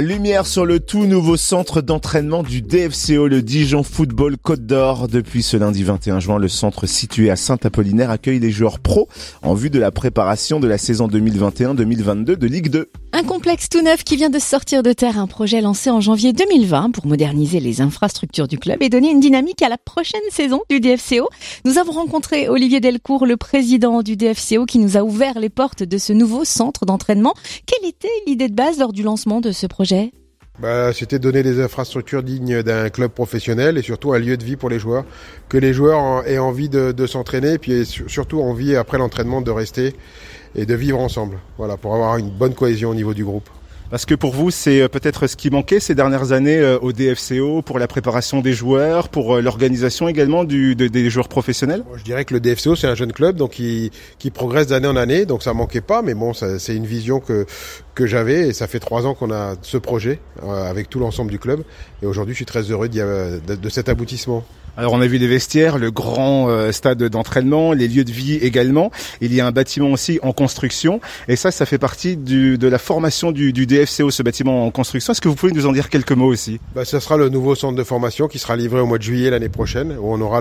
Lumière sur le tout nouveau centre d'entraînement du DFCO, le Dijon Football Côte d'Or. Depuis ce lundi 21 juin, le centre situé à Saint-Apollinaire accueille les joueurs pros en vue de la préparation de la saison 2021-2022 de Ligue 2. Un complexe tout neuf qui vient de sortir de terre, un projet lancé en janvier 2020 pour moderniser les infrastructures du club et donner une dynamique à la prochaine saison du DFCO. Nous avons rencontré Olivier Delcourt, le président du DFCO, qui nous a ouvert les portes de ce nouveau centre d'entraînement. Quelle était l'idée de base lors du lancement de ce projet? Bah, C'était donner des infrastructures dignes d'un club professionnel et surtout un lieu de vie pour les joueurs. Que les joueurs aient envie de, s'entraîner et puis surtout envie après l'entraînement de rester et de vivre ensemble. Voilà, pour avoir une bonne cohésion au niveau du groupe. Parce que pour vous, c'est euh, peut-être ce qui manquait ces dernières années euh, au DFCO pour la préparation des joueurs, pour euh, l'organisation également du, des joueurs professionnels? Je dirais que le DFCO, c'est un jeune club donc qui, qui progresse d'année en année, donc ça manquait pas, mais bon, c'est une vision que, que j'avais et ça fait trois ans qu'on a ce projet avec tout l'ensemble du club. Et aujourd'hui, je suis très heureux de, de cet aboutissement. Alors on a vu les vestiaires, le grand euh, stade d'entraînement, les lieux de vie également. Il y a un bâtiment aussi en construction et ça, ça fait partie du, de la formation du, du, DFCO, ce bâtiment en construction. Est-ce que vous pouvez nous en dire quelques mots aussi? Bah, Ce sera le nouveau centre de formation qui sera livré au mois de juillet l'année prochaine où on aura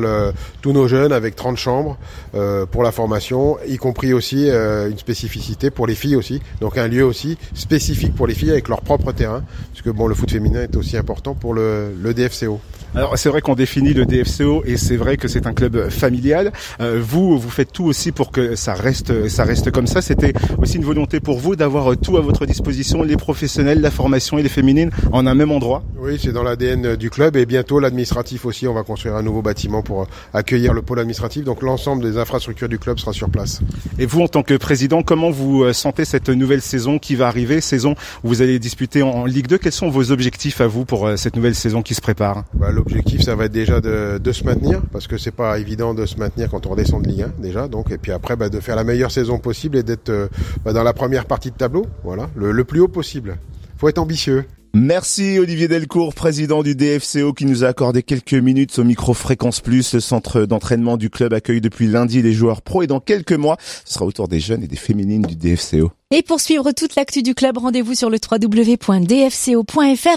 tous nos jeunes avec 30 chambres euh, pour la formation, y compris aussi euh, une spécificité pour les filles aussi. Donc un lieu aussi spécifique pour les filles avec leur propre terrain parce que bon, le foot féminin est aussi important pour le DFCO. Alors c'est vrai qu'on définit le DFCO et c'est vrai que c'est un club familial. Euh, vous, vous faites tout aussi pour que ça reste, ça reste comme ça. C'était aussi une volonté pour vous d'avoir tout à votre disposition, les professionnels, la formation et les féminines en un même endroit. Oui, c'est dans l'ADN du club et bientôt l'administratif aussi. On va construire un nouveau bâtiment pour accueillir le pôle administratif. Donc l'ensemble des infrastructures du club sera sur place. Et vous, en tant que président, comment vous euh, sentez cette nouvelle saison qui va arriver, saison où vous allez disputer en Ligue 2 Quels sont vos objectifs à vous pour euh, cette nouvelle saison qui se prépare? Bah, L'objectif, ça va être déjà de, de se maintenir, parce que c'est pas évident de se maintenir quand on redescend de Ligue 1 déjà. Donc, et puis après, bah, de faire la meilleure saison possible et d'être euh, bah, dans la première partie de tableau, voilà, le, le plus haut possible. Faut être ambitieux. Merci Olivier Delcourt, président du DFCO, qui nous a accordé quelques minutes au micro Fréquence Plus. Le centre d'entraînement du club accueille depuis lundi les joueurs pros et dans quelques mois, ce sera autour des jeunes et des féminines du DFCO. Et pour suivre toute l'actu du club, rendez-vous sur le www.dfco.fr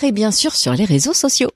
et bien sûr sur les réseaux sociaux.